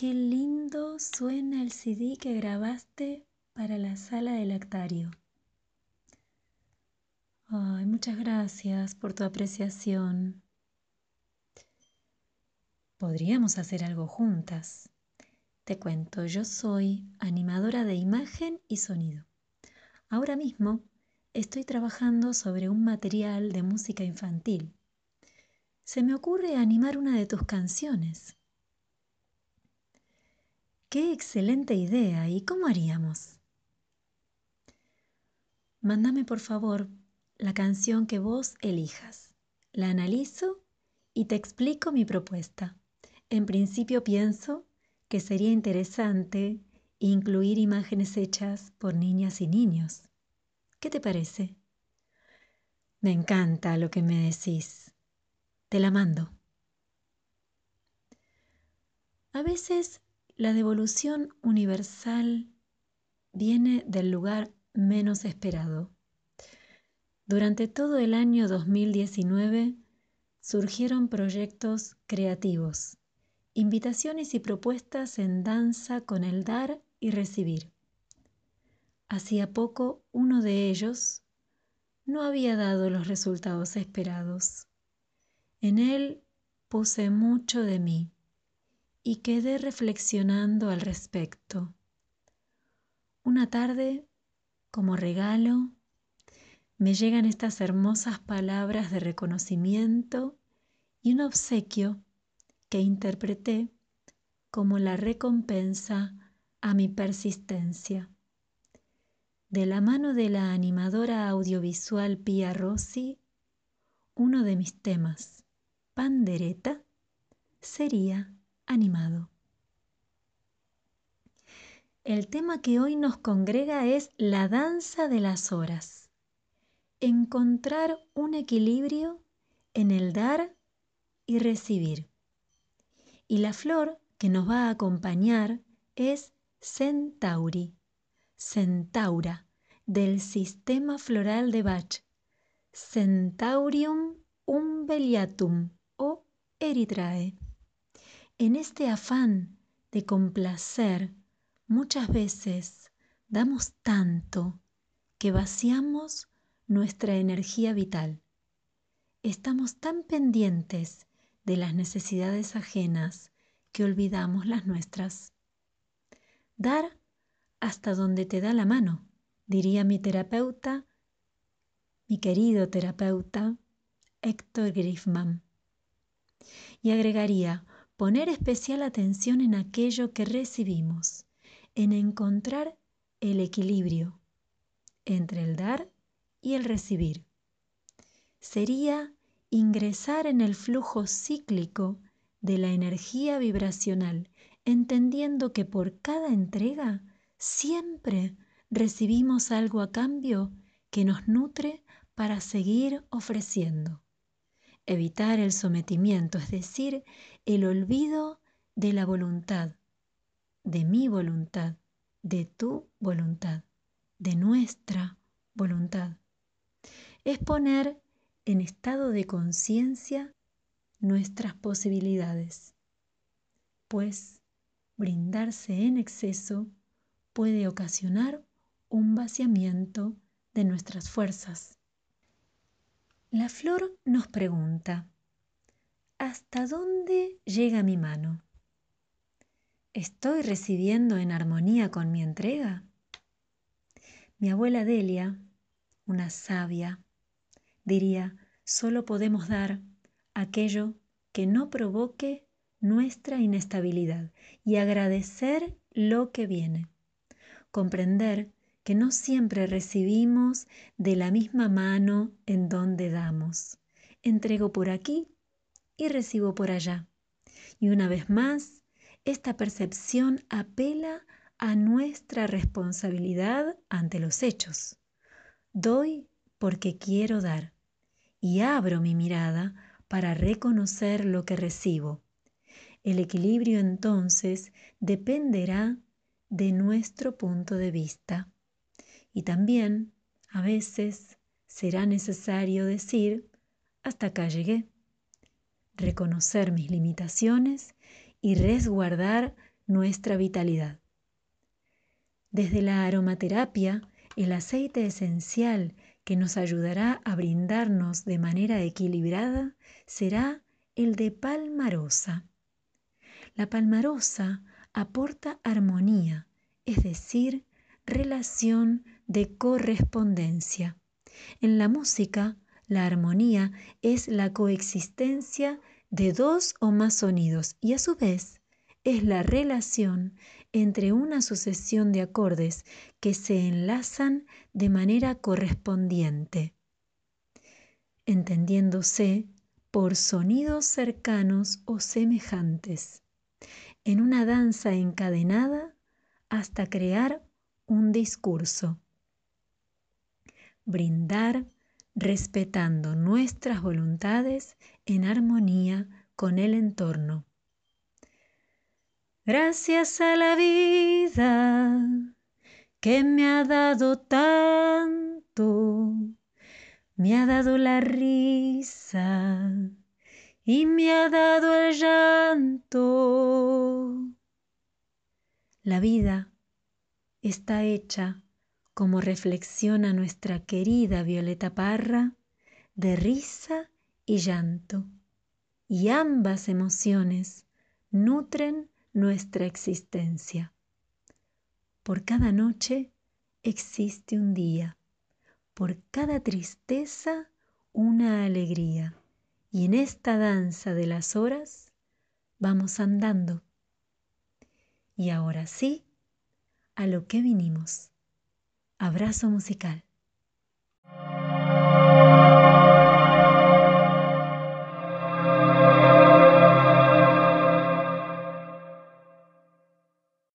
fondo suena el CD que grabaste para la sala de lactario. Muchas gracias por tu apreciación. Podríamos hacer algo juntas. Te cuento, yo soy animadora de imagen y sonido. Ahora mismo estoy trabajando sobre un material de música infantil. Se me ocurre animar una de tus canciones. ¡Qué excelente idea! ¿Y cómo haríamos? Mándame por favor la canción que vos elijas. La analizo y te explico mi propuesta. En principio pienso que sería interesante incluir imágenes hechas por niñas y niños. ¿Qué te parece? Me encanta lo que me decís. Te la mando. A veces la devolución universal viene del lugar menos esperado. Durante todo el año 2019 surgieron proyectos creativos, invitaciones y propuestas en danza con el dar y recibir. Hacía poco uno de ellos no había dado los resultados esperados. En él puse mucho de mí y quedé reflexionando al respecto. Una tarde, como regalo, me llegan estas hermosas palabras de reconocimiento y un obsequio que interpreté como la recompensa a mi persistencia. De la mano de la animadora audiovisual Pia Rossi, uno de mis temas, Pandereta, sería animado. El tema que hoy nos congrega es la danza de las horas encontrar un equilibrio en el dar y recibir. Y la flor que nos va a acompañar es Centauri, Centaura, del sistema floral de Bach, Centaurium umbelliatum o Eritrae. En este afán de complacer, muchas veces damos tanto que vaciamos nuestra energía vital. Estamos tan pendientes de las necesidades ajenas que olvidamos las nuestras. Dar hasta donde te da la mano, diría mi terapeuta, mi querido terapeuta, Héctor Griffman. Y agregaría, poner especial atención en aquello que recibimos, en encontrar el equilibrio entre el dar y el recibir. Sería ingresar en el flujo cíclico de la energía vibracional, entendiendo que por cada entrega siempre recibimos algo a cambio que nos nutre para seguir ofreciendo. Evitar el sometimiento, es decir, el olvido de la voluntad, de mi voluntad, de tu voluntad, de nuestra voluntad es poner en estado de conciencia nuestras posibilidades, pues brindarse en exceso puede ocasionar un vaciamiento de nuestras fuerzas. La flor nos pregunta, ¿hasta dónde llega mi mano? ¿Estoy recibiendo en armonía con mi entrega? Mi abuela Delia, una sabia, diría, solo podemos dar aquello que no provoque nuestra inestabilidad y agradecer lo que viene. Comprender que no siempre recibimos de la misma mano en donde damos. Entrego por aquí y recibo por allá. Y una vez más, esta percepción apela a nuestra responsabilidad ante los hechos. Doy porque quiero dar y abro mi mirada para reconocer lo que recibo. El equilibrio entonces dependerá de nuestro punto de vista. Y también, a veces, será necesario decir, hasta acá llegué. Reconocer mis limitaciones y resguardar nuestra vitalidad. Desde la aromaterapia, el aceite esencial que nos ayudará a brindarnos de manera equilibrada será el de palmarosa. La palmarosa aporta armonía, es decir, relación de correspondencia. En la música, la armonía es la coexistencia de dos o más sonidos y a su vez es la relación entre una sucesión de acordes que se enlazan de manera correspondiente, entendiéndose por sonidos cercanos o semejantes, en una danza encadenada hasta crear un discurso. Brindar respetando nuestras voluntades en armonía con el entorno. Gracias a la vida que me ha dado tanto, me ha dado la risa y me ha dado el llanto. La vida está hecha, como reflexiona nuestra querida Violeta Parra, de risa y llanto, y ambas emociones nutren nuestra existencia. Por cada noche existe un día, por cada tristeza una alegría, y en esta danza de las horas vamos andando. Y ahora sí, a lo que vinimos. Abrazo musical.